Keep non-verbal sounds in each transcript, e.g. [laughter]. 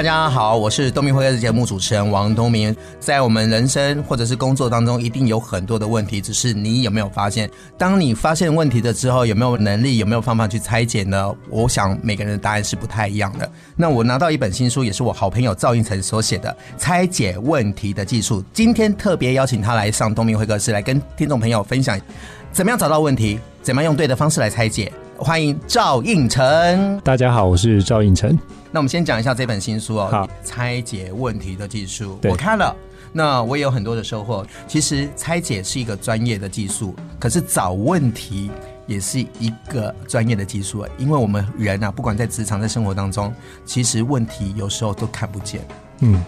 大家好，我是东明会客室节目主持人王东明。在我们人生或者是工作当中，一定有很多的问题，只是你有没有发现？当你发现问题的之后，有没有能力，有没有方法去拆解呢？我想每个人的答案是不太一样的。那我拿到一本新书，也是我好朋友赵胤丞所写的《拆解问题的技术》。今天特别邀请他来上东明会客室，来跟听众朋友分享怎么样找到问题，怎么样用对的方式来拆解。欢迎赵胤丞。大家好，我是赵胤丞。那我们先讲一下这本新书哦，拆解问题的技术。我看了，那我也有很多的收获。其实拆解是一个专业的技术，可是找问题也是一个专业的技术。因为我们人啊，不管在职场、在生活当中，其实问题有时候都看不见。嗯，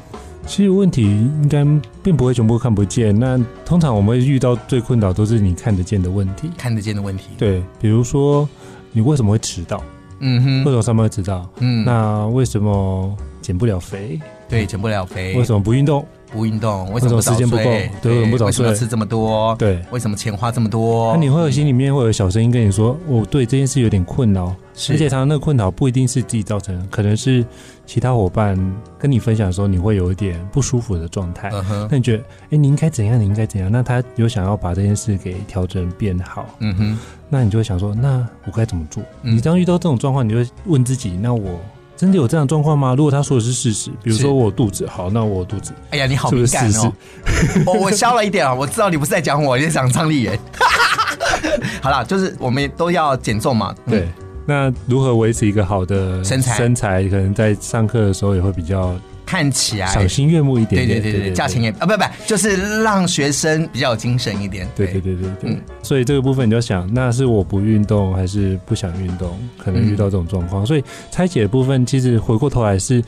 其实问题应该并不会全部看不见。那通常我们会遇到最困扰都是你看得见的问题，看得见的问题。对，比如说你为什么会迟到？嗯哼，为什么上班会迟到？嗯，那为什么减不了肥？对，减不了肥。为什么不运动？不运动？为什么时间不够？对，为什么不早睡？为什么吃这么多？对，为什么钱花这么多？那你会有心里面会有小声音跟你说：“我对这件事有点困扰。”而且，常常那个困扰不一定是自己造成的，可能是其他伙伴跟你分享的时候，你会有一点不舒服的状态。嗯哼，那你觉得，哎，你应该怎样？你应该怎样？那他有想要把这件事给调整变好。嗯哼，那你就会想说，那我该怎么做？你当遇到这种状况，你就会问自己：那我真的有这样状况吗？如果他说的是事实，比如说我肚子好，那我肚子，哎呀，你好敏感哦。[laughs] 我我消了一点啊，我知道你不是在讲我，你在讲张丽媛。[laughs] 好啦，就是我们都要减重嘛。对。那如何维持一个好的身材？身材可能在上课的时候也会比较看起来赏心悦目一点点。对对对对，价钱也啊不不，就是让学生比较有精神一点。对对对对对。嗯，所以这个部分你就想，那是我不运动还是不想运动？可能遇到这种状况，所以拆解的部分其实回过头来是。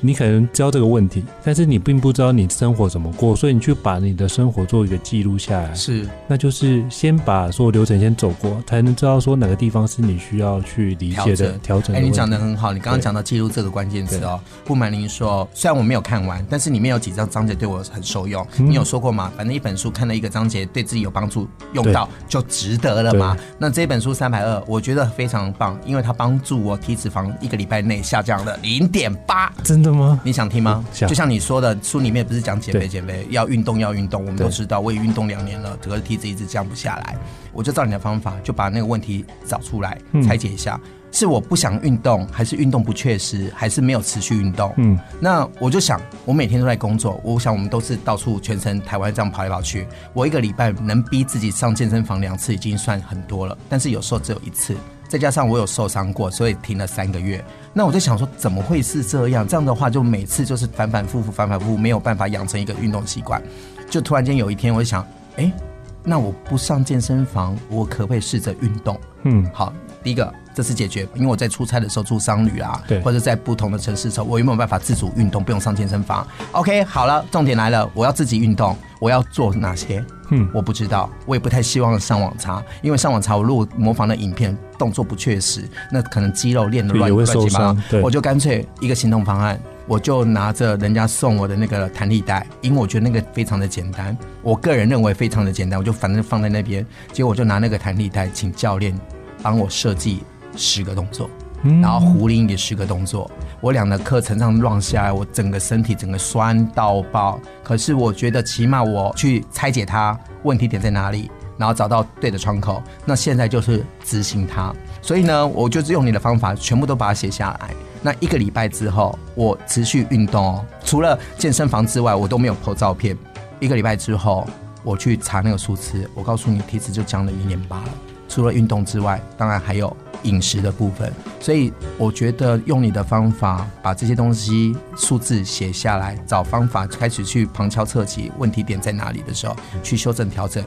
你可能知道这个问题，但是你并不知道你生活怎么过，所以你去把你的生活做一个记录下来。是，那就是先把所有流程先走过，才能知道说哪个地方是你需要去理解的调整。哎、欸，你讲的很好，你刚刚讲到记录这个关键词哦。不瞒您说，虽然我没有看完，但是里面有几张章节对我很受用。嗯、你有说过吗？反正一本书看了一个章节，对自己有帮助，用到就值得了嘛。那这本书三百二，我觉得非常棒，因为它帮助我体脂肪一个礼拜内下降了零点八，真的。吗？你想听吗？就像你说的，书里面不是讲减肥减肥，要运动要运动，我们都知道。我也运动两年了，可是体脂一直降不下来。我就照你的方法，就把那个问题找出来，拆解一下。嗯是我不想运动，还是运动不确实，还是没有持续运动？嗯，那我就想，我每天都在工作，我想我们都是到处全程台湾这样跑来跑去。我一个礼拜能逼自己上健身房两次，已经算很多了。但是有时候只有一次，再加上我有受伤过，所以停了三个月。那我就想说，怎么会是这样？这样的话，就每次就是反反复复，反反复复，没有办法养成一个运动习惯。就突然间有一天，我就想，哎、欸，那我不上健身房，我可不可以试着运动？嗯，好，第一个。这是解决，因为我在出差的时候住商旅啊，对，或者在不同的城市的时候，我有没有办法自主运动，不用上健身房？OK，好了，重点来了，我要自己运动，我要做哪些？嗯，我不知道，我也不太希望上网查，因为上网查，我如果模仿的影片动作不确实，那可能肌肉练的乱乱七八糟，我就干脆一个行动方案，我就拿着人家送我的那个弹力带，因为我觉得那个非常的简单，我个人认为非常的简单，我就反正放在那边，结果我就拿那个弹力带，请教练帮我设计。十个动作，然后壶铃也十个动作。我俩的课程上乱下来，我整个身体整个酸到爆。可是我觉得起码我去拆解它问题点在哪里，然后找到对的窗口。那现在就是执行它。所以呢，我就是用你的方法，全部都把它写下来。那一个礼拜之后，我持续运动哦，除了健身房之外，我都没有拍照片。一个礼拜之后，我去查那个数字，我告诉你，体脂就降了一点八了。除了运动之外，当然还有。饮食的部分，所以我觉得用你的方法把这些东西数字写下来，找方法开始去旁敲侧击，问题点在哪里的时候去修正调整，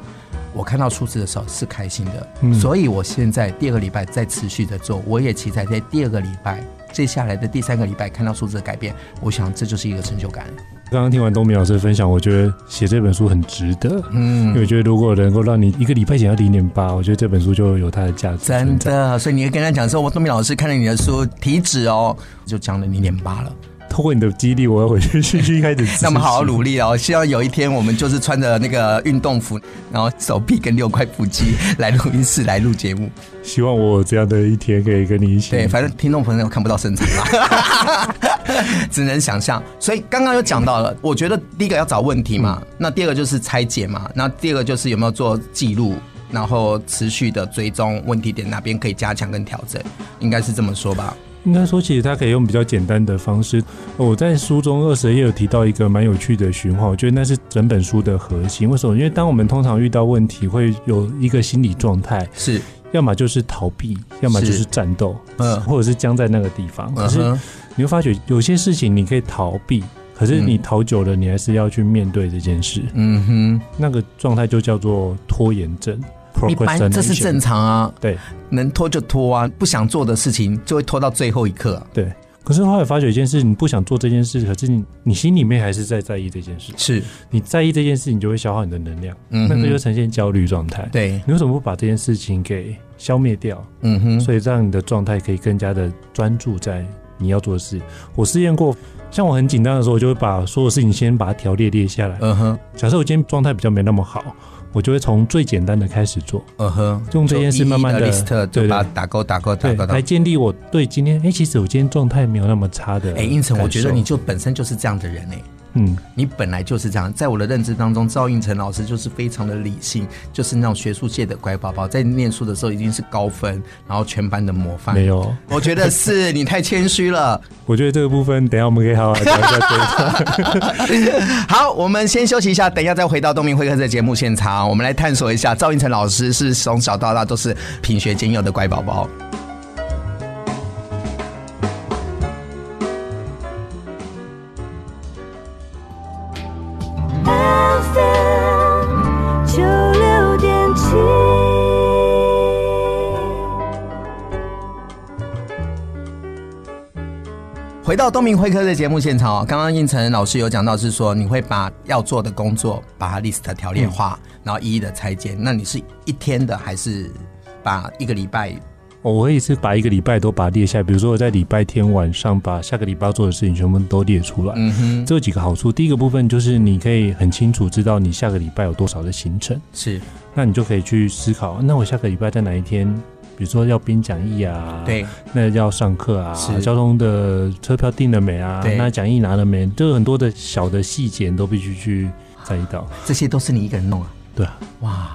我看到数字的时候是开心的，嗯、所以我现在第二个礼拜在持续的做，我也期待在第二个礼拜接下来的第三个礼拜看到数字的改变，我想这就是一个成就感。刚刚听完东明老师的分享，我觉得写这本书很值得，嗯，因为我觉得如果能够让你一个礼拜减到零点八，我觉得这本书就有它的价值。真的，所以你会跟他讲说，我东明老师看了你的书体脂哦，就降了零点八了。透过你的激励，我要回去继续开始。[laughs] 那么好好努力哦！希望有一天我们就是穿着那个运动服，然后手臂跟六块腹肌来录音室来录节目。希望我有这样的一天可以跟你一起。对，反正听众朋友看不到身材嘛，[laughs] 只能想象。所以刚刚有讲到了，我觉得第一个要找问题嘛，那第二个就是拆解嘛，那第二个就是有没有做记录，然后持续的追踪问题点哪边可以加强跟调整，应该是这么说吧。应该说，其实它可以用比较简单的方式。我在书中二十页有提到一个蛮有趣的循环，我觉得那是整本书的核心。为什么？因为当我们通常遇到问题，会有一个心理状态，是要么就是逃避，要么就是战斗，嗯，或者是僵在那个地方。可是你会发觉，有些事情你可以逃避，可是你逃久了，你还是要去面对这件事。嗯哼，那个状态就叫做拖延症。一般这是正常啊，对，能拖就拖啊，不想做的事情就会拖到最后一刻啊。对，可是后来发觉一件事，你不想做这件事，可是你你心里面还是在在意这件事。是，你在意这件事，你就会消耗你的能量，嗯，那个就呈现焦虑状态。对，你为什么不把这件事情给消灭掉？嗯哼，所以让你的状态可以更加的专注在你要做的事。我试验过，像我很紧张的时候，我就会把所有事情先把它条列列下来。嗯哼，假设我今天状态比较没那么好。我就会从最简单的开始做，嗯哼，用这件事慢慢的，对，对打勾打勾打勾，来建立我对今天，哎，其实我今天状态没有那么差的。哎，应成，我觉得你就本身就是这样的人哎。嗯，你本来就是这样，在我的认知当中，赵应成老师就是非常的理性，就是那种学术界的乖宝宝，在念书的时候一定是高分，然后全班的模范。没有，我觉得是你太谦虚了。[laughs] 我觉得这个部分，等一下我们可以好好聊一下。[laughs] 好，我们先休息一下，等一下再回到东明会客的节目现场，我们来探索一下赵应成老师是从小到大都是品学兼优的乖宝宝。回到东明会客的节目现场哦，刚刚胤丞老师有讲到是说，你会把要做的工作把它 list 条列化，嗯、然后一一的拆解。那你是一天的，还是把一个礼拜？我可以是把一个礼拜都把它列下来。比如说我在礼拜天晚上把下个礼拜要做的事情全部都列出来。嗯哼，这有几个好处。第一个部分就是你可以很清楚知道你下个礼拜有多少的行程。是，那你就可以去思考，那我下个礼拜在哪一天？比如说要编讲义啊，对，那要上课啊，交通的车票订了没啊？对，那讲义拿了没？就很多的小的细节都必须去在意到。这些都是你一个人弄啊？对啊。哇，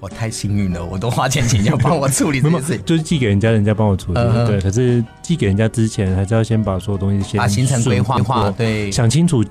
我太幸运了，我都花钱请人家帮我处理这些事情，就是寄给人家人家帮我处理。呃、对，可是寄给人家之前，还是要先把所有东西先把行程规划化，对，想清楚。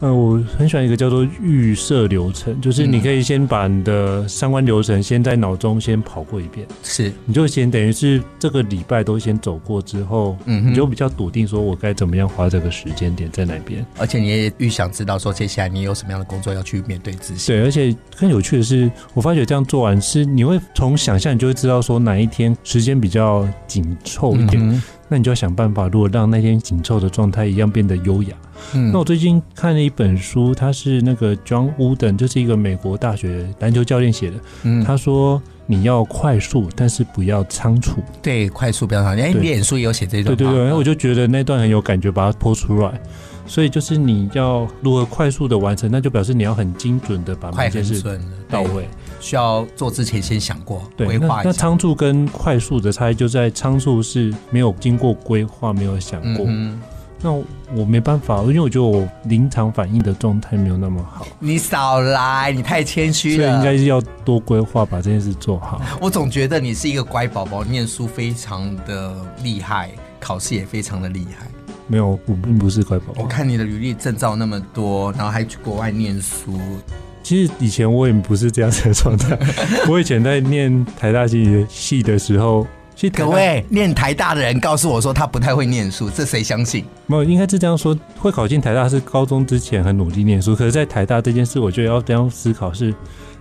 嗯，我很喜欢一个叫做预设流程，就是你可以先把你的相关流程先在脑中先跑过一遍，是，你就先等于是这个礼拜都先走过之后，嗯哼，你就比较笃定说我该怎么样花这个时间点在哪边，而且你也预想知道说接下来你有什么样的工作要去面对自己。对，而且更有趣的是，我发觉这样做完是你会从想象你就会知道说哪一天时间比较紧凑一点。嗯那你就要想办法，如果让那天紧凑的状态一样变得优雅。嗯，那我最近看了一本书，它是那个 John Wooden，就是一个美国大学篮球教练写的。嗯，他说你要快速，但是不要仓促。对，快速不要仓促。哎，脸书也有写这段。对对对，然后我就觉得那段很有感觉，把它剖出来。所以就是你要如何快速的完成，那就表示你要很精准的把每件事到位。需要做之前先想过，规划一下。那仓促跟快速的差异就在仓促是没有经过规划，没有想过。嗯、那我没办法，因为我觉得我临场反应的状态没有那么好。你少来，你太谦虚了。所以应该是要多规划，把这件事做好。我总觉得你是一个乖宝宝，念书非常的厉害，考试也非常的厉害。没有，我并不是乖宝宝。我看你的履历证照那么多，然后还去国外念书。其实以前我也不是这样子的状态。[laughs] 我以前在念台大经济系的时候，其实各位念台大的人告诉我说他不太会念书，这谁相信？没有，应该是这样说。会考进台大是高中之前很努力念书，可是，在台大这件事，我觉得要这样思考是：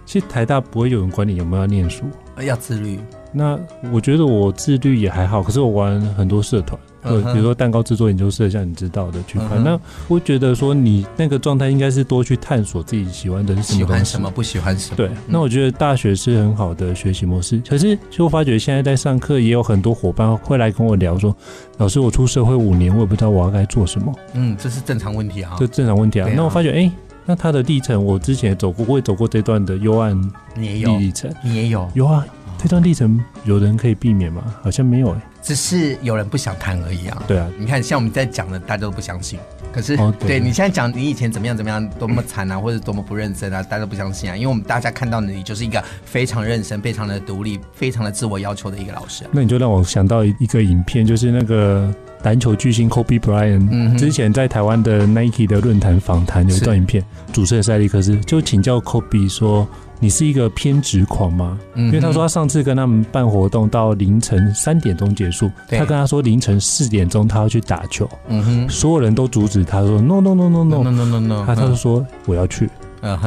其实台大不会有人管你有没有要念书，要自律。那我觉得我自律也还好，可是我玩很多社团。对，比如说蛋糕制作研究社，像你知道的区块。嗯、那我觉得说你那个状态应该是多去探索自己喜欢的是什么，喜欢什么，不喜欢什么。对，那我觉得大学是很好的学习模式。可是，其实我发觉现在在上课也有很多伙伴会来跟我聊说：“老师，我出社会五年，我也不知道我要该做什么。”嗯，这是正常问题啊，这正常问题啊。啊那我发觉，哎、欸，那他的历程，我之前也走过，我也走过这段的幽暗历程，你也有，有啊。这段历程有人可以避免吗？好像没有哎、欸，只是有人不想谈而已啊。对啊，你看像我们在讲的，大家都不相信。可是，哦、对，对你现在讲你以前怎么样怎么样，多么惨啊，或者多么不认真啊，大家都不相信啊。因为我们大家看到的你就是一个非常认真、非常的独立、非常的自我要求的一个老师、啊。那你就让我想到一个影片，就是那个篮球巨星 Kobe Bryant、嗯、之前在台湾的 Nike 的论坛访谈有一段影片，主持人塞利克斯就请教 Kobe 说。你是一个偏执狂吗？因为他说他上次跟他们办活动到凌晨三点钟结束，他跟他说凌晨四点钟他要去打球，嗯哼，所有人都阻止他说 no no no no no no no no no，他他就说我要去，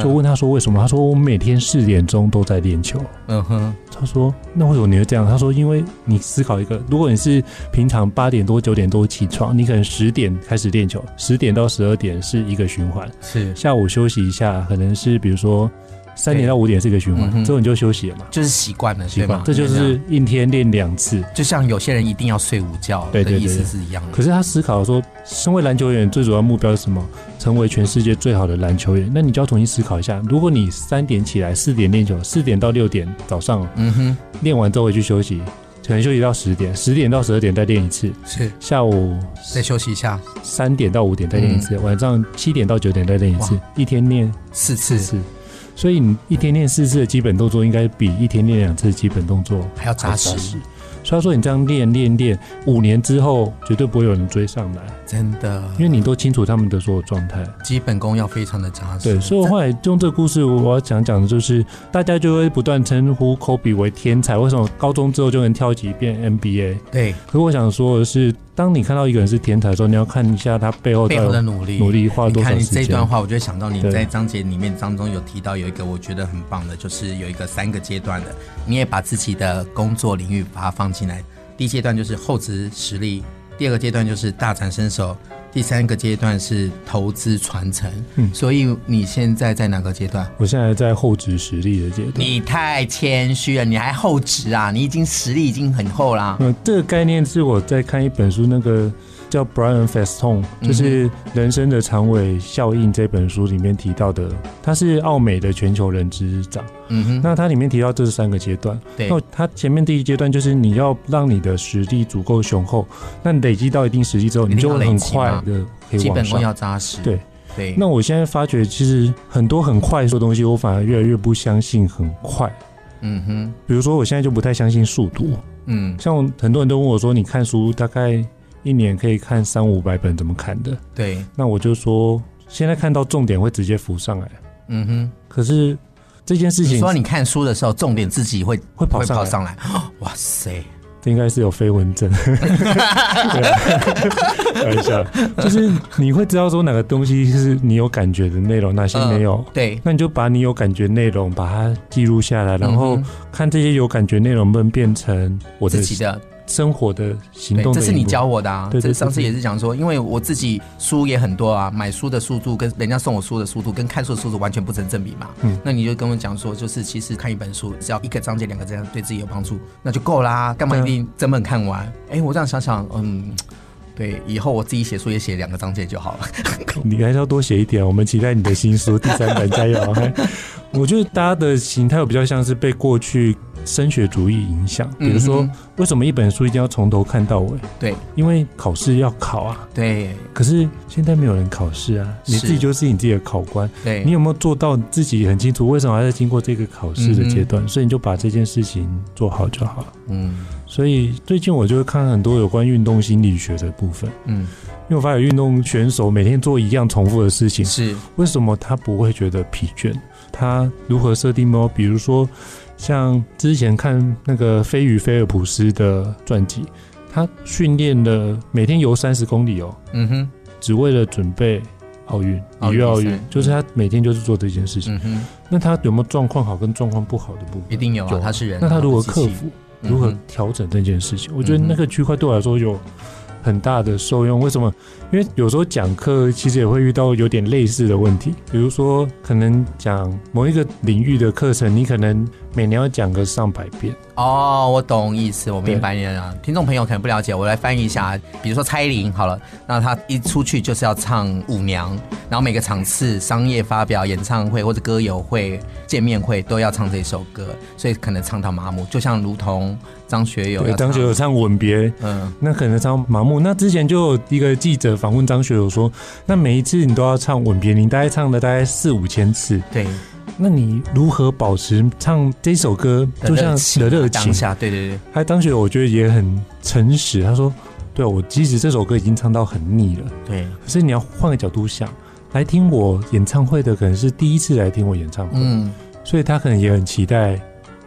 就问他说为什么？他说我每天四点钟都在练球，嗯哼，他说那为什么你会这样？他说因为你思考一个，如果你是平常八点多九点多起床，你可能十点开始练球，十点到十二点是一个循环，是。下午休息一下，可能是比如说。三点到五点是一个循环，嗯、之后你就休息了嘛，就是习惯了，习惯。这就是一天练两次，就像有些人一定要睡午觉的意思是一样的。可是他思考说，身为篮球员最主要目标是什么？成为全世界最好的篮球员。那你就要重新思考一下，如果你三点起来，四点练球，四点到六点早上，嗯哼，练完之后回去休息，可能休息到十点，十点到十二点再练一次，是下午再休息一下，三点到五点再练一次，嗯、晚上七点到九点再练一次，一天练四次。四次所以你一天练四次的基本动作，应该比一天练两次的基本动作还要扎实。所以说，你这样练练练，五年之后绝对不会有人追上来，真的。因为你都清楚他们的所有状态，基本功要非常的扎实。对，所以我后来用这个故事，我要讲讲的就是，大家就会不断称呼科比为天才，为什么高中之后就能跳级变 NBA？对。可是我想说的是，当你看到一个人是天才的时候，你要看一下他背后背后的努力，努力花了多少时间。你看你这段话，我就会想到你在章节里面当中有提到有一个我觉得很棒的，就是有一个三个阶段的，你也把自己的工作领域把它放进来。第一阶段就是厚植实力，第二个阶段就是大展身手，第三个阶段是投资传承。嗯，所以你现在在哪个阶段？我现在在厚植实力的阶段。你太谦虚了，你还厚植啊？你已经实力已经很厚啦。嗯，这个概念是我在看一本书那个。叫 Brian Festone，就是《人生的长尾效应》这本书里面提到的，他是奥美的全球人之长。嗯哼，那他里面提到这是三个阶段。对，那他前面第一阶段就是你要让你的实力足够雄厚，那你累积到一定实力之后，你就会很快的可以往上。基本功要扎实。对对。那我现在发觉，其实很多很快速的东西，我反而越来越不相信很快。嗯哼，比如说我现在就不太相信速度。嗯，像很多人都问我说，你看书大概？一年可以看三五百本，怎么看的？对，那我就说，现在看到重点会直接浮上来。嗯哼，可是这件事情，你说你看书的时候，重点自己会会跑上来，上来。[gasps] 哇塞，这应该是有飞蚊症。等一下，就是你会知道说哪个东西是你有感觉的内容，哪些没有。呃、对，那你就把你有感觉内容把它记录下来，然后看这些有感觉内容能不能变成我的自己的。生活的行动的，这是你教我的啊。对，这上次也是讲说，因为我自己书也很多啊，买书的速度跟人家送我书的速度跟看书的速度完全不成正比嘛。嗯，那你就跟我讲说，就是其实看一本书只要一个章节两个章节对自己有帮助，那就够啦，干嘛一定整本看完？哎、欸，我这样想想，嗯，对，以后我自己写书也写两个章节就好了。[laughs] 你还是要多写一点，我们期待你的新书第三本加油。我觉得大家的形态比较像是被过去。升学主义影响，比如说，为什么一本书一定要从头看到尾？对，因为考试要考啊。对，可是现在没有人考试啊，你自己就是你自己的考官。对，你有没有做到自己很清楚？为什么还在经过这个考试的阶段？所以你就把这件事情做好就好了。嗯，所以最近我就会看很多有关运动心理学的部分。嗯，因为我发现运动选手每天做一样重复的事情，是为什么他不会觉得疲倦？他如何设定吗？比如说，像之前看那个飞鱼菲尔普斯的传记，他训练了每天游三十公里哦，嗯哼，只为了准备奥运，里约奥运，就是他每天就是做这件事情。嗯哼，那他有没有状况好跟状况不好的部分？一定有啊，他是人。那他如何克服？如何调整这件事情？我觉得那个区块对我来说有很大的受用。为什么？因为有时候讲课其实也会遇到有点类似的问题，比如说可能讲某一个领域的课程，你可能每年要讲个上百遍。哦，我懂意思，我明白你了。听众朋友可能不了解，我来翻译一下。比如说蔡依林，好了，那她一出去就是要唱舞娘，然后每个场次、商业发表、演唱会或者歌友会、见面会都要唱这首歌，所以可能唱到麻木。就像如同张学友，对张学友唱《吻别》，嗯，那可能唱麻木。那之前就有一个记者。访问张学友说：“那每一次你都要唱《吻别》，你大概唱了大概四五千次。对，那你如何保持唱这首歌就像的热情？对对对。还有张学友，我觉得也很诚实。他说：‘对我即使这首歌已经唱到很腻了，对，可是你要换个角度想，来听我演唱会的可能是第一次来听我演唱会，嗯，所以他可能也很期待。”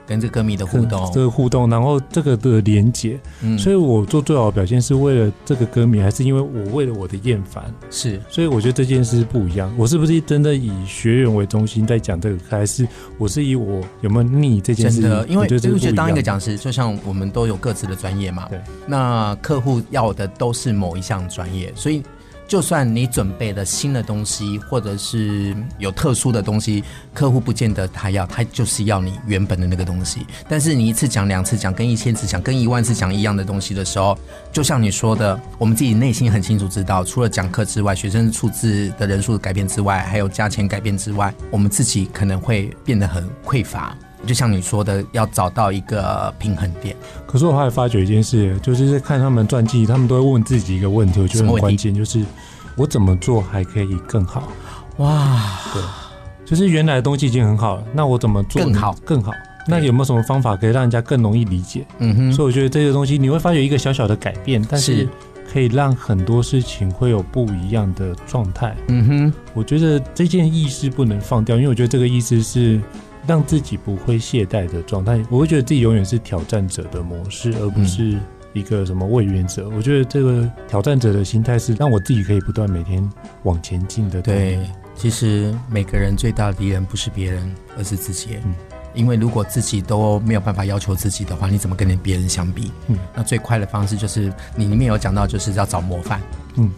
跟这歌迷的互动，这个互动，然后这个的连接，嗯，所以我做最好的表现是为了这个歌迷，还是因为我为了我的厌烦？是，所以我觉得这件事不一样。我是不是真的以学员为中心在讲这个，还是我是以我有没有腻这件事？真的，因为我觉得当一个讲师，就像我们都有各自的专业嘛，对，那客户要的都是某一项专业，所以。就算你准备了新的东西，或者是有特殊的东西，客户不见得他要，他就是要你原本的那个东西。但是你一次讲、两次讲、跟一千次讲、跟一万次讲一样的东西的时候，就像你说的，我们自己内心很清楚知道，除了讲课之外，学生数字的人数改变之外，还有价钱改变之外，我们自己可能会变得很匮乏。就像你说的，要找到一个平衡点。可是我还发觉一件事，就是在看他们传记，他们都会问自己一个问题，我觉得很关键，就是我怎么做还可以更好？哇，对，就是原来的东西已经很好了，那我怎么做更好？更好？那有没有什么方法可以让人家更容易理解？嗯哼，所以我觉得这些东西你会发觉一个小小的改变，但是可以让很多事情会有不一样的状态。嗯哼，我觉得这件意识不能放掉，因为我觉得这个意思是。让自己不会懈怠的状态，我会觉得自己永远是挑战者的模式，而不是一个什么卫冕者。我觉得这个挑战者的心态是让我自己可以不断每天往前进的。对，其实每个人最大的敌人不是别人，而是自己。嗯，因为如果自己都没有办法要求自己的话，你怎么跟别人相比？嗯，那最快的方式就是你里面有讲到，就是要找模范。嗯。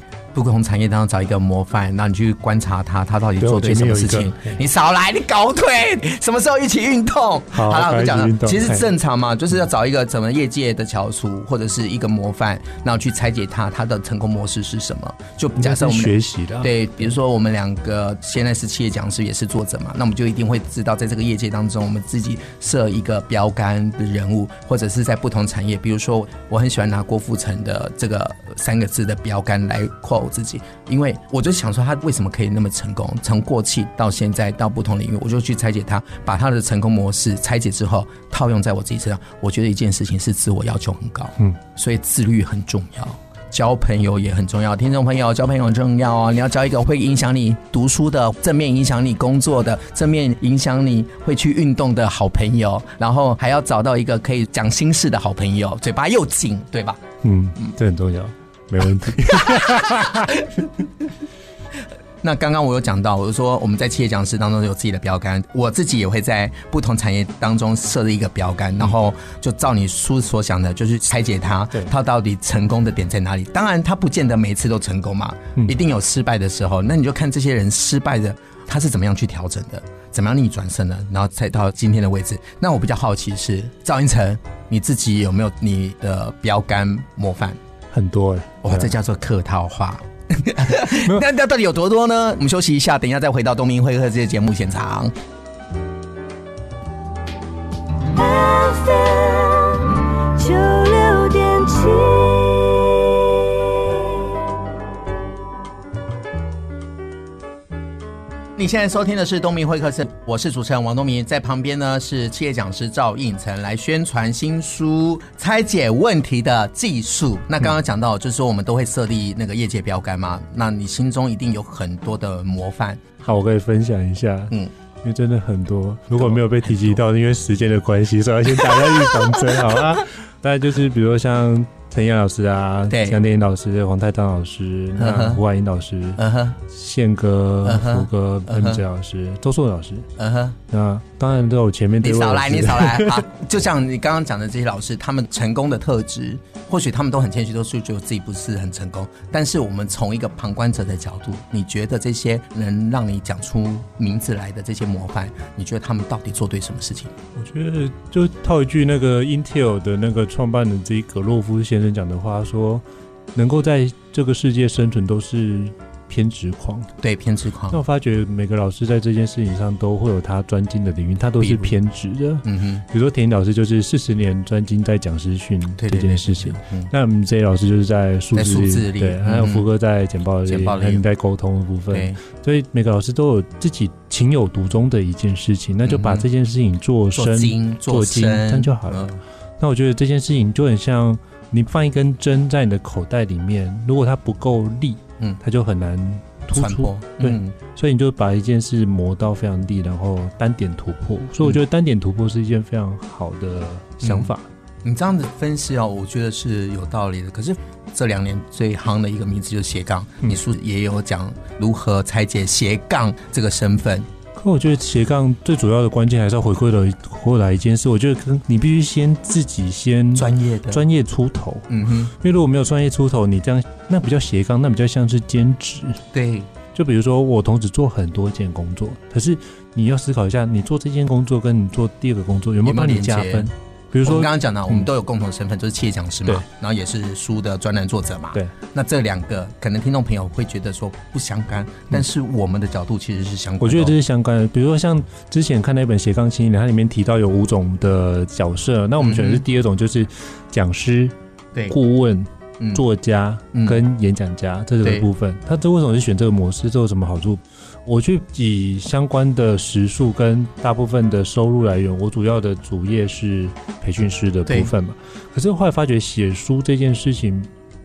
不同产业当中找一个模范，那你去观察他，他到底做对什么事情？你少来，你搞腿，什么时候一起运动？好了，我们讲了，其实正常嘛，就是要找一个怎么业界的翘楚，或者是一个模范，然后去拆解他，他的成功模式是什么？就假设我们学习的，对，比如说我们两个现在是企业讲师，也是作者嘛，那我们就一定会知道，在这个业界当中，我们自己设一个标杆的人物，或者是在不同产业，比如说我很喜欢拿郭富城的这个三个字的标杆来 quote。我自己，因为我就想说他为什么可以那么成功，从过去到现在到不同领域，我就去拆解他，把他的成功模式拆解之后套用在我自己身上。我觉得一件事情是自我要求很高，嗯，所以自律很重要，交朋友也很重要。听众朋友，交朋友很重要哦！你要交一个会影响你读书的、正面影响你工作的、正面影响你会去运动的好朋友，然后还要找到一个可以讲心事的好朋友，嘴巴又紧，对吧？嗯嗯，这很重要。没问题。[laughs] 那刚刚我有讲到，我就说我们在企业讲师当中有自己的标杆，我自己也会在不同产业当中设立一个标杆，然后就照你书所想的，就是拆解它，它到底成功的点在哪里？当然，它不见得每一次都成功嘛，一定有失败的时候。那你就看这些人失败的，他是怎么样去调整的，怎么样逆转胜的，然后才到今天的位置。那我比较好奇是赵英成，你自己有没有你的标杆模范？很多哎，哇，这叫做客套话。[laughs] 那那到底有多多呢？我们休息一下，等一下再回到东明会客这些节目现场。FM 九六点七。你现在收听的是东明会客室，我是主持人王东明，在旁边呢是企业讲师赵应成来宣传新书《拆解问题的技术》。那刚刚讲到，就是说我们都会设立那个业界标杆嘛，那你心中一定有很多的模范。好，我可以分享一下。嗯，因为真的很多，如果没有被提及到，因为时间的关系，所以要先打下预防针，好啊。[laughs] 大概就是比如说像。陈燕老师啊，对，江电影老师，黄泰章老师，那胡婉英老师，嗯哼，宪哥、福哥、潘明哲老师，周硕老师，嗯哼，那当然都有前面。你少来，你少来啊！就像你刚刚讲的这些老师，他们成功的特质，或许他们都很谦虚，都是觉得自己不是很成功。但是我们从一个旁观者的角度，你觉得这些能让你讲出名字来的这些模范，你觉得他们到底做对什么事情？我觉得就套一句那个 Intel 的那个创办人之一格洛夫先生。讲的话说，能够在这个世界生存都是偏执狂。对，偏执狂。那我发觉每个老师在这件事情上都会有他专精的领域，他都是偏执的。嗯哼。比如说田老师就是四十年专精在讲师训这件事情。那我们这些老师就是在数字里，对，还有福哥在简报里，还有在沟通的部分。所以每个老师都有自己情有独钟的一件事情，那就把这件事情做深、做精，这样就好了。那我觉得这件事情就很像。你放一根针在你的口袋里面，如果它不够利，嗯，它就很难突出。对，嗯、所以你就把一件事磨到非常利，然后单点突破。所以我觉得单点突破是一件非常好的想法。嗯、你这样子分析哦，我觉得是有道理的。可是这两年最夯的一个名字就是斜杠，嗯、你书也有讲如何拆解斜杠这个身份。那我觉得斜杠最主要的关键还是要回归了回来一件事，我觉得跟你必须先自己先专业的专业出头，嗯哼，因为如果没有专业出头，你这样那比较斜杠，那比较像是兼职，对。就比如说我同时做很多件工作，可是你要思考一下，你做这件工作跟你做第二个工作有没有帮你加分？比如说，我刚刚讲的，我们都有共同的身份，就是企业讲师嘛，然后也是书的专栏作者嘛。对，那这两个可能听众朋友会觉得说不相干，但是我们的角度其实是相关。我觉得这是相关的。比如说像之前看那本《斜杠青年》，它里面提到有五种的角色，那我们选的是第二种，就是讲师、对顾问、作家跟演讲家这个部分。他这为什么是选这个模式？这有什么好处？我去以相关的时数跟大部分的收入来源，我主要的主业是培训师的部分嘛。可是后来发觉写书这件事情，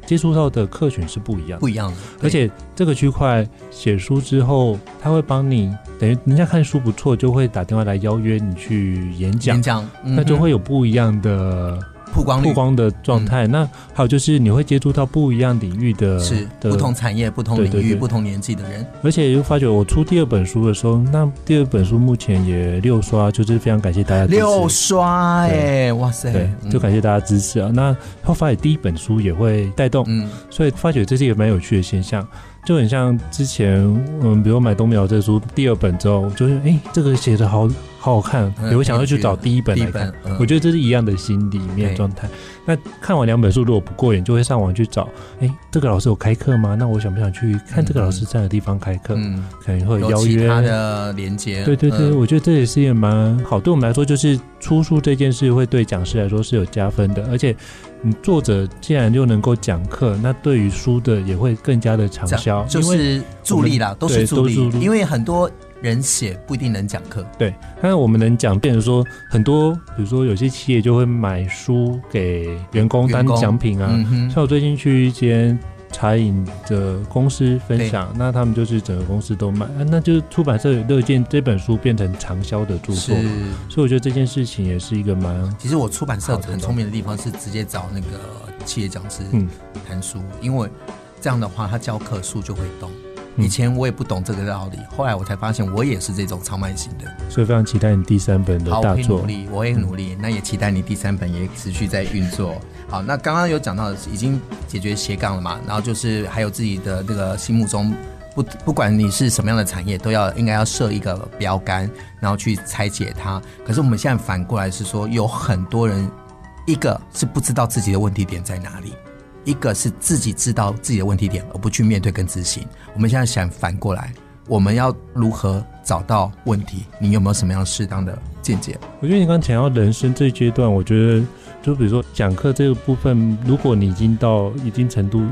接触到的客群是不一样的，不一样的。而且这个区块写书之后，他会帮你，等于人家看书不错，就会打电话来邀约你去演讲，演讲，那就会有不一样的。曝光曝光的状态，嗯、那还有就是你会接触到不一样领域的，是的不同产业、不同领域、对对对。不同年纪的人，而且又发觉我出第二本书的时候，那第二本书目前也六刷，就是非常感谢大家六刷哎，对哇塞，对，就感谢大家支持啊。嗯、那后发觉第一本书也会带动，嗯，所以发觉这是一个蛮有趣的现象。就很像之前，嗯，比如买东苗这书第二本之后，就是哎、欸，这个写的好好好看，我会想要去找第一本来看。嗯、我觉得这是一样的心里面状态。那看完两本书如果不过瘾，就会上网去找，哎、欸，这个老师有开课吗？那我想不想去看这个老师在的地方开课？嗯，可能会邀约他的连接。对对对，嗯、我觉得这也是一个蛮好。对我们来说，就是出书这件事会对讲师来说是有加分的，而且。你作者既然就能够讲课，那对于书的也会更加的畅销，就是助力啦，都是助力。因为很多人写不一定能讲课，对。但是我们能讲，变成说很多，比如说有些企业就会买书给员工当奖品啊。像我最近去一间。茶饮的公司分享，那他们就是整个公司都买，啊、那就是出版社乐见这本书变成畅销的著作，是所以我觉得这件事情也是一个蛮……其实我出版社很聪明的地方是直接找那个企业讲师谈书，嗯、因为这样的话他教课书就会动。以前我也不懂这个道理，后来我才发现我也是这种超慢型的，所以非常期待你第三本的大作。好，我会努力，我也很努力。嗯、那也期待你第三本也持续在运作。好，那刚刚有讲到已经解决斜杠了嘛？然后就是还有自己的那个心目中不不管你是什么样的产业，都要应该要设一个标杆，然后去拆解它。可是我们现在反过来是说，有很多人一个是不知道自己的问题点在哪里。一个是自己知道自己的问题点，而不去面对跟执行。我们现在想反过来，我们要如何找到问题？你有没有什么样适当的见解？我觉得你刚才讲到人生这一阶段，我觉得就比如说讲课这个部分，如果你已经到一定程度，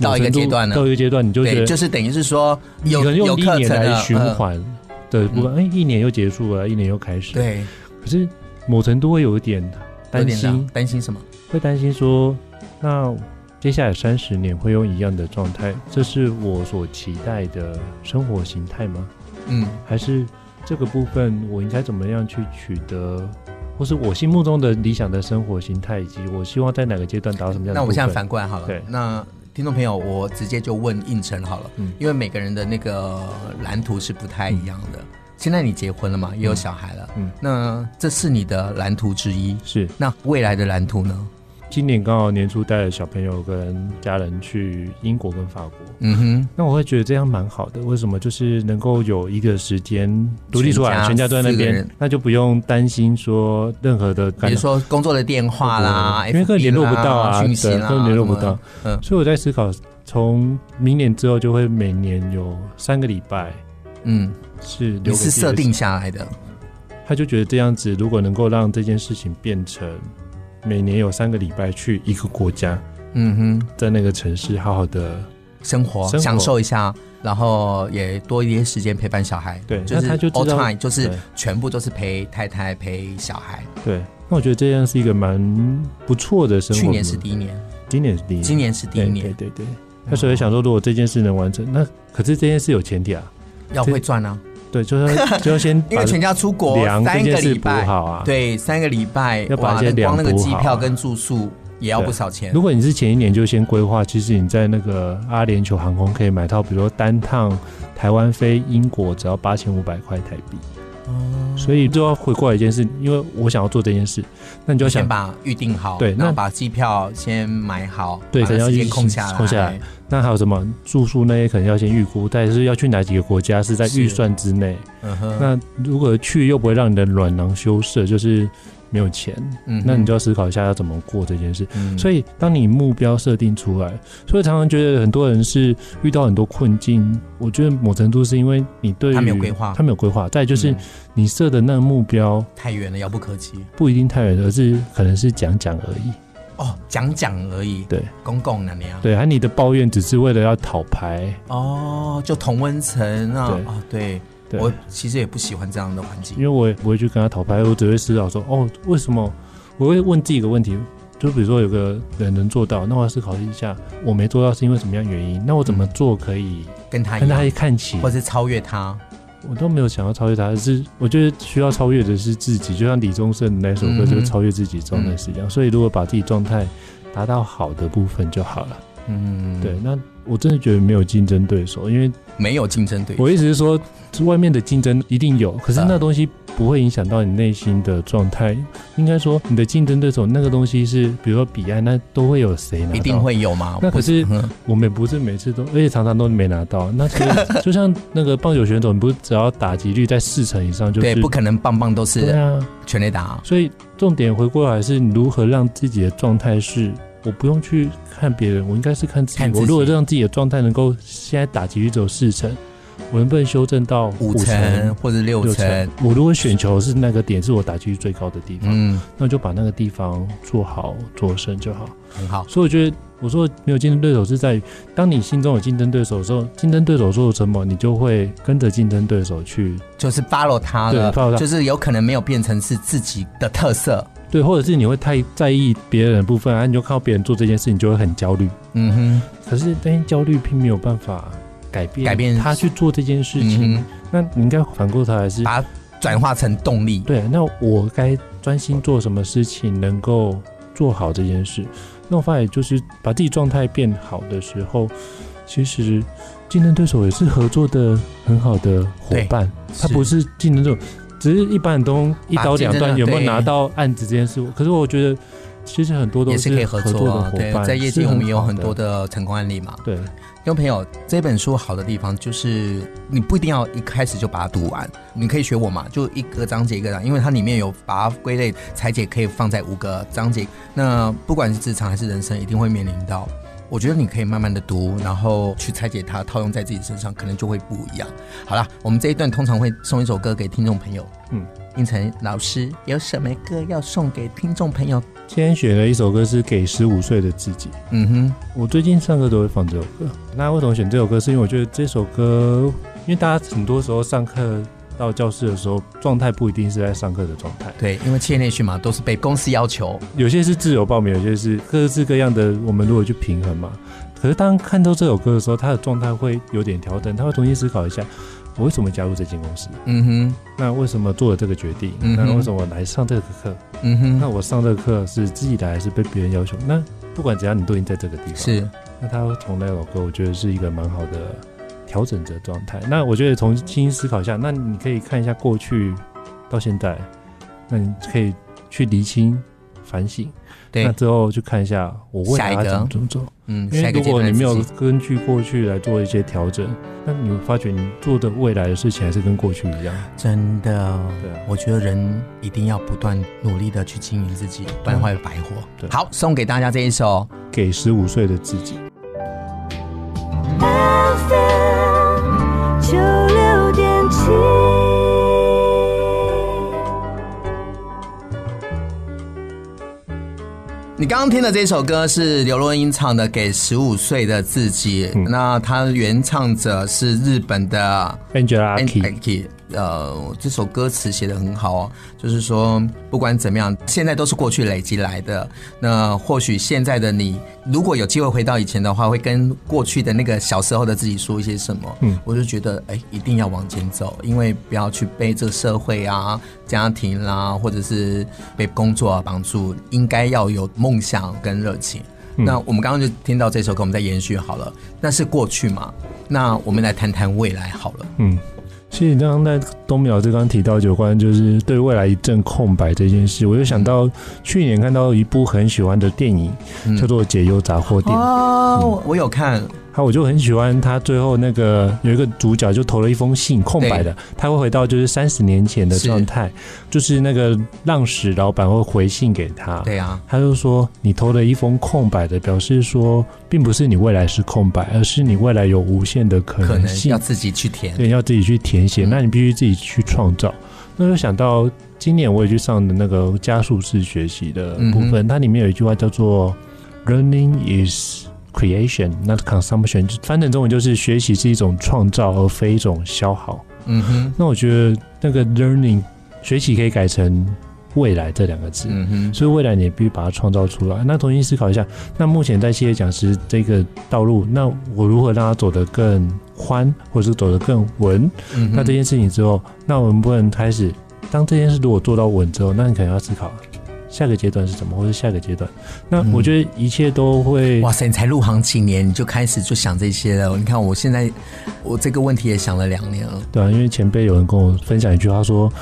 到一个阶段了，到一个阶段，你就觉得就是等于是说有，有用一年来循环的部分，哎、嗯，一年又结束了，一年又开始。对，可是某程度会有一点担心，担心什么？会担心说那。接下来三十年会用一样的状态，这是我所期待的生活形态吗？嗯，还是这个部分我应该怎么样去取得，或是我心目中的理想的生活形态，以及我希望在哪个阶段达到什么样的？那我现在反过来好了，对，那听众朋友，我直接就问应成好了，嗯，因为每个人的那个蓝图是不太一样的。嗯、现在你结婚了嘛，也有小孩了，嗯，那这是你的蓝图之一，是。那未来的蓝图呢？今年刚好年初带着小朋友跟家人去英国跟法国，嗯哼，那我会觉得这样蛮好的。为什么？就是能够有一个时间独立出来，全家都在那边，那就不用担心说任何的，比如说工作的电话啦，因为根本联络不到啊，对，根本联络不到。嗯，所以我在思考，从明年之后就会每年有三个礼拜，嗯，是你是设定下来的。他就觉得这样子，如果能够让这件事情变成。每年有三个礼拜去一个国家，嗯哼，在那个城市好好的生活，生活享受一下，然后也多一些时间陪伴小孩。对，就是他就 all time，就是全部都是陪太太陪小孩。对，那我觉得这样是一个蛮不错的生活。去年是第一年，今年是第一年，今年是第一年。对对对，那所以想说，如果这件事能完成，那可是这件事有前提啊，要会赚啊。对，就是 [laughs] 就要先因为全家出国三个礼拜，好啊。对，三个礼拜要把一些粮光那个机票跟住宿也要不少钱。如果你是前一年就先规划，其实你在那个阿联酋航空可以买到，比如说单趟台湾飞英国只要八千五百块台币。所以就要回过来一件事，因为我想要做这件事，那你就要想先把预定好，对，那把机票先买好，对，可能要先空下来，空下来。那还有什么住宿那些可能要先预估，但是要去哪几个国家是在预算之内。嗯哼，那如果去又不会让你的软囊羞涩，就是。没有钱，嗯，那你就要思考一下要怎么过这件事。嗯，所以当你目标设定出来，所以常常觉得很多人是遇到很多困境。我觉得某程度是因为你对他没有规划，他没有规划。再就是你设的那个目标太远了，遥不可及。不一定太远，而是可能是讲讲而已。哦，讲讲而已。对，公共的那样。对，而你的抱怨只是为了要讨牌。哦，就同温层啊。对，哦，对。对我其实也不喜欢这样的环境，因为我也不会去跟他讨拍，我只会思考说，哦，为什么？我会问自己一个问题，就比如说有个人能做到，那我要思考一下，我没做到是因为什么样原因？那我怎么做可以跟他跟他一看齐，或者超越他？我都没有想要超越他，是我觉得需要超越的是自己，就像李宗盛的那首歌，就是超越自己状态是一样。嗯、所以如果把自己状态达到好的部分就好了。嗯，对，那。我真的觉得没有竞争对手，因为没有竞争对手。我意思是说，外面的竞争一定有，可是那东西不会影响到你内心的状态。应该说，你的竞争对手那个东西是，比如说彼岸，那都会有谁拿到？一定会有吗？那可是我们不是每次都，而且常常都没拿到。那其实 [laughs] 就像那个棒球选手，你不是只要打击率在四成以上，就是对，不可能棒棒都是对啊，全垒打。所以重点回过来是，你如何让自己的状态是。我不用去看别人，我应该是看自己。我如果让自己的状态能够现在打击率只有四成，我能不能修正到五成或者六成？我如果选球是那个点，是我打击率最高的地方，嗯，那就把那个地方做好做深就好，很好。所以我觉得，我说没有竞争对手是在于，当你心中有竞争对手的时候，竞争对手做什么，你就会跟着竞争对手去，就是 follow 他了，对，follow 他，就是有可能没有变成是自己的特色。对，或者是你会太在意别人的部分啊，你就看到别人做这件事，你就会很焦虑。嗯哼。可是，但是焦虑并没有办法改变改变他去做这件事情。嗯、那你应该反过头来是把它转化成动力。对，那我该专心做什么事情能够做好这件事？那我发现就是把自己状态变好的时候，其实竞争对手也是合作的很好的伙伴，他不是竞争对手。只是一般人都一刀两断，有没有拿到案子这件事？可是我觉得，其实很多都是可以合作的伙伴。在业界，我们也有很多的成功案例嘛。对，听众朋友，这本书好的地方就是，你不一定要一开始就把它读完，你可以学我嘛，就一个章节一个章，因为它里面有把它归类裁解，可以放在五个章节。那不管是职场还是人生，一定会面临到。我觉得你可以慢慢的读，然后去拆解它，套用在自己身上，可能就会不一样。好了，我们这一段通常会送一首歌给听众朋友。嗯，应成老师有什么歌要送给听众朋友？今天选了一首歌是给十五岁的自己。嗯哼，我最近上课都会放这首歌。那为什么选这首歌？是因为我觉得这首歌，因为大家很多时候上课。到教室的时候，状态不一定是在上课的状态。对，因为企业内训嘛，都是被公司要求。有些是自由报名，有些是各式各样的。我们如何去平衡嘛，可是当看到这首歌的时候，他的状态会有点调整，他会重新思考一下。我为什么加入这间公司？嗯哼，那为什么做了这个决定？嗯哼，那为什么来上这个课？嗯哼，那我上这个课是自己来还是被别人要求？那不管怎样，你都已经在这个地方。是，那他从那首歌，我觉得是一个蛮好的调整的状态。那我觉得重新思考一下，那你可以看一下过去到现在，那你可以去厘清、反省。对，那之后去看一下我未来要怎么怎么走。嗯，因为如果你没有根据过去来做一些调整，那你会发觉你做的未来的事情还是跟过去一样。真的，对，我觉得人一定要不断努力的去经营自己，不然会白活。对，好，送给大家这一首《给十五岁的自己》。你刚刚听的这首歌是刘若英唱的《给十五岁的自己》，嗯，那她原唱者是日本的 Angela Aki。呃，这首歌词写的很好哦，就是说不管怎么样，现在都是过去累积来的。那或许现在的你，如果有机会回到以前的话，会跟过去的那个小时候的自己说一些什么？嗯，我就觉得，哎，一定要往前走，因为不要去被这个社会啊、家庭啦、啊，或者是被工作啊绑住，应该要有梦想跟热情。嗯。那我们刚刚就听到这首歌，我们再延续好了。那是过去嘛？那我们来谈谈未来好了。嗯。其实你刚刚在东明老师刚刚提到有关就是对未来一阵空白这件事，我就想到去年看到一部很喜欢的电影，嗯、叫做《解忧杂货店》。哦、嗯，我有看。我就很喜欢他最后那个有一个主角就投了一封信，空白的，他会回到就是三十年前的状态，就是那个浪矢老板会回信给他，对啊，他就说你投了一封空白的，表示说并不是你未来是空白，而是你未来有无限的可能性，要自己去填，对，要自己去填写，那你必须自己去创造。那就想到今年我也去上的那个加速式学习的部分，它里面有一句话叫做 “Learning is”。Creation, not consumption，翻成中文就是学习是一种创造，而非一种消耗。嗯哼，那我觉得那个 learning 学习可以改成未来这两个字。嗯哼，所以未来你也必须把它创造出来。那重新思考一下，那目前在企业讲师这个道路，那我如何让它走得更宽，或者是走得更稳？嗯，那这件事情之后，那我们不能开始，当这件事如果做到稳之后，那你可能要思考。下个阶段是什么，或者下个阶段？那我觉得一切都会、嗯。哇塞，你才入行几年，你就开始就想这些了？你看我现在，我这个问题也想了两年了。对啊，因为前辈有人跟我分享一句话说：“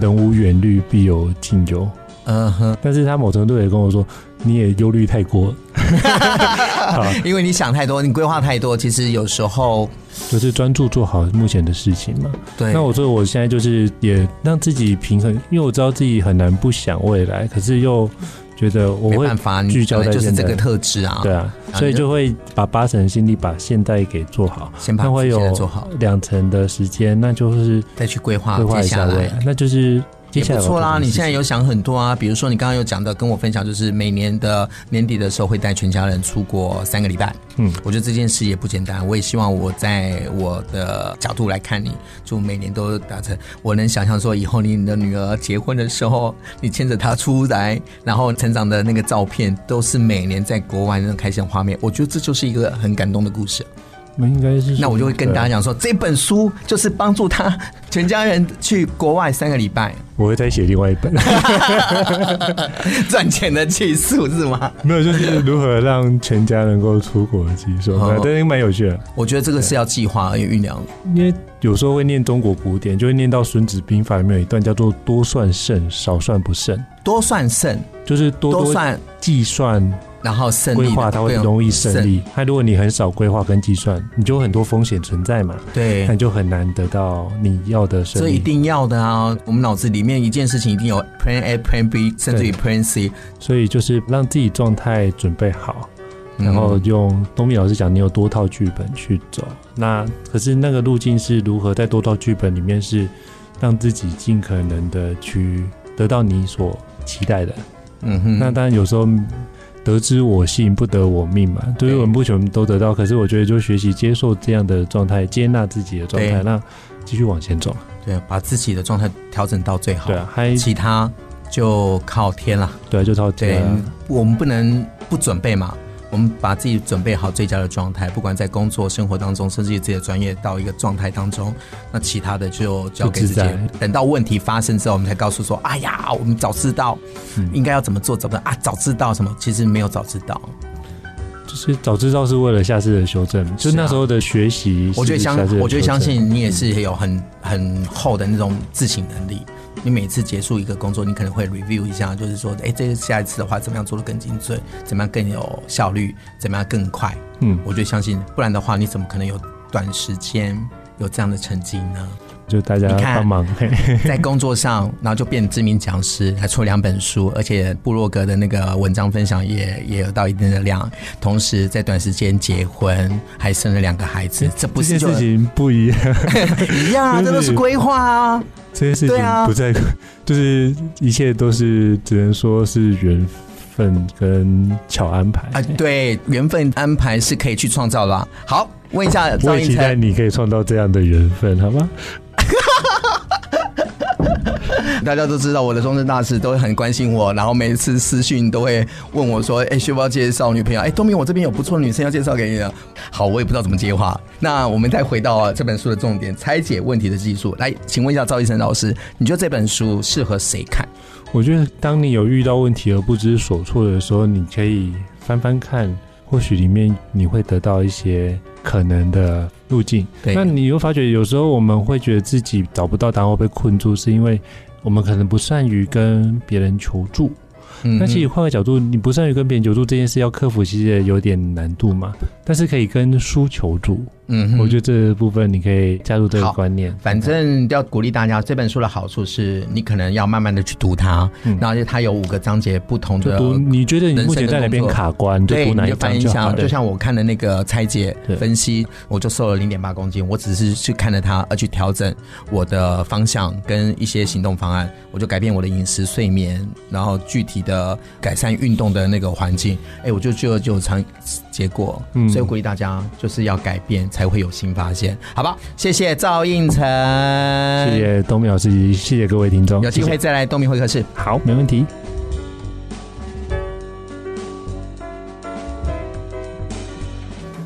人无远虑，必有近忧。”嗯哼，但是他某程度也跟我说。你也忧虑太过，[laughs] 因为你想太多，你规划太多，其实有时候就是专注做好目前的事情嘛。对，那我说我现在就是也让自己平衡，因为我知道自己很难不想未来，可是又觉得我会聚焦在就是这个特质啊，对啊，所以就会把八成的心力把现在给做好，先把现在做好，两成的时间，那就是再去规划规划一下未来，那就是。也不错啦，你现在有想很多啊，比如说你刚刚有讲的，跟我分享，就是每年的年底的时候会带全家人出国三个礼拜。嗯，我觉得这件事也不简单。我也希望我在我的角度来看你，就每年都达成。我能想象说，以后你的女儿结婚的时候，你牵着她出来，然后成长的那个照片，都是每年在国外那种开心画面。我觉得这就是一个很感动的故事。那应该是，那我就会跟大家讲说，这本书就是帮助他全家人去国外三个礼拜。我会再写另外一本，[laughs] 赚钱的技术是吗？没有，就是如何让全家能够出国的技术，哦、对，蛮有趣的。我觉得这个是要计划而且酝酿，因为有时候会念中国古典，就会念到《孙子兵法》里面有一段叫做“多算胜，少算不胜”。多算胜就是多多算计算。然后胜利规划，它会容易胜利。那如果你很少规划跟计算，你就很多风险存在嘛。对，那你就很难得到你要的胜利。这一定要的啊！我们脑子里面一件事情一定有 Plan A、Plan B，甚至于 Plan C。所以就是让自己状态准备好，然后用东明老师讲，你有多套剧本去走。那可是那个路径是如何在多套剧本里面是让自己尽可能的去得到你所期待的。嗯哼。那当然有时候。得之我幸，不得我命嘛。对于我们不全都得到，可是我觉得就学习接受这样的状态，接纳自己的状态，那继续往前走。对，把自己的状态调整到最好。对啊，还其他就靠天了。对，就靠天。对，我们不能不准备嘛。我们把自己准备好最佳的状态，不管在工作、生活当中，甚至于自己的专业到一个状态当中，那其他的就交给自己。等到问题发生之后，我们才告诉说：“哎呀，我们早知道应该要怎么做，怎么啊？早知道什么？其实没有早知道。”就是早知道是为了下次的修正，就那时候的学习。我觉得相，我觉得相信你也是有很很厚的那种自省能力。你每次结束一个工作，你可能会 review 一下，就是说，哎，这个下一次的话，怎么样做得更精准？怎么样更有效率？怎么样更快？嗯，我就相信，不然的话，你怎么可能有短时间有这样的成绩呢？就大家帮忙，[laughs] 在工作上，然后就变知名讲师，还出两本书，而且部落格的那个文章分享也也有到一定的量。同时，在短时间结婚，还生了两个孩子，这不是这事情不一样，[laughs] 一样啊，这都是规划啊。这些事情不在，就是一切都是只能说是缘分跟巧安排啊。对，缘分安排是可以去创造了。好，问一下赵期待你可以创造这样的缘分，好吗？[laughs] 大家都知道我的终身大事都会很关心我，然后每一次私讯都会问我说：“哎、欸，需不要介绍女朋友？哎、东明，我这边有不错的女生要介绍给你的。”好，我也不知道怎么接话。那我们再回到这本书的重点，拆解问题的技术。来，请问一下赵医生老师，你觉得这本书适合谁看？我觉得，当你有遇到问题而不知所措的时候，你可以翻翻看，或许里面你会得到一些可能的路径。对，那你又发觉，有时候我们会觉得自己找不到答案，或被困住，是因为。我们可能不善于跟别人求助，嗯，但其实换个角度，你不善于跟别人求助这件事要克服，其实也有点难度嘛。但是可以跟书求助。嗯，我觉得这部分你可以加入这个观念。反正要鼓励大家，这本书的好处是你可能要慢慢的去读它，嗯，然后它有五个章节不同的。读，你觉得你目前在哪边卡关？对，你就翻一下。就像我看的那个拆解分析，我就瘦了零点八公斤。我只是去看了它，而去调整我的方向跟一些行动方案，我就改变我的饮食、睡眠，然后具体的改善运动的那个环境。哎，我就就就有成结果。嗯，所以我鼓励大家就是要改变。才会有新发现，好吧？谢谢赵应成，谢谢东明老师，谢谢各位听众，有机会再来东明会客室，好，没问题。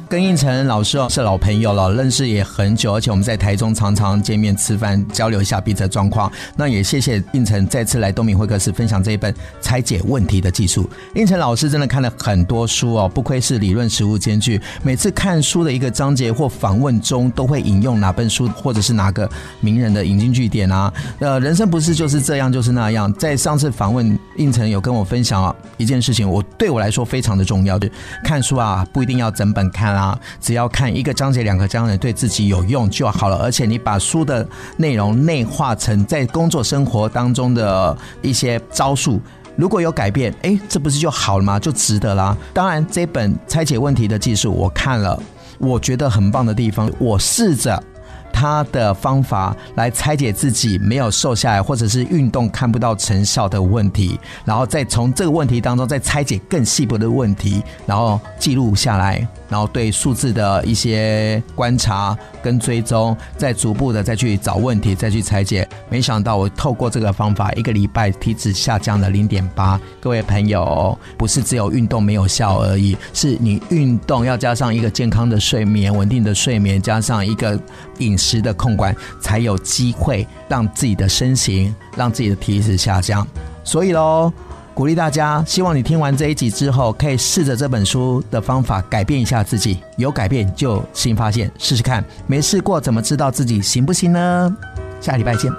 跟胤丞老师哦是老朋友了，认识也很久，而且我们在台中常常见面吃饭，交流一下彼此的状况。那也谢谢胤丞再次来东明会客室分享这一本拆解问题的技术。胤丞老师真的看了很多书哦，不愧是理论实务兼具。每次看书的一个章节或访问中，都会引用哪本书或者是哪个名人的引经据典啊。呃，人生不是就是这样就是那样。在上次访问胤丞有跟我分享啊一件事情，我对我来说非常的重要，就看书啊不一定要整本看。啊，只要看一个章节、两个章节，对自己有用就好了。而且你把书的内容内化成在工作生活当中的一些招数，如果有改变，哎，这不是就好了吗？就值得啦。当然，这本拆解问题的技术我看了，我觉得很棒的地方，我试着。他的方法来拆解自己没有瘦下来，或者是运动看不到成效的问题，然后再从这个问题当中再拆解更细部的问题，然后记录下来，然后对数字的一些观察跟追踪，再逐步的再去找问题，再去拆解。没想到我透过这个方法，一个礼拜体脂下降了零点八。各位朋友，不是只有运动没有效而已，是你运动要加上一个健康的睡眠、稳定的睡眠，加上一个饮食。的控管，才有机会让自己的身形、让自己的体脂下降。所以喽，鼓励大家，希望你听完这一集之后，可以试着这本书的方法改变一下自己。有改变就新发现，试试看。没试过怎么知道自己行不行呢？下礼拜见。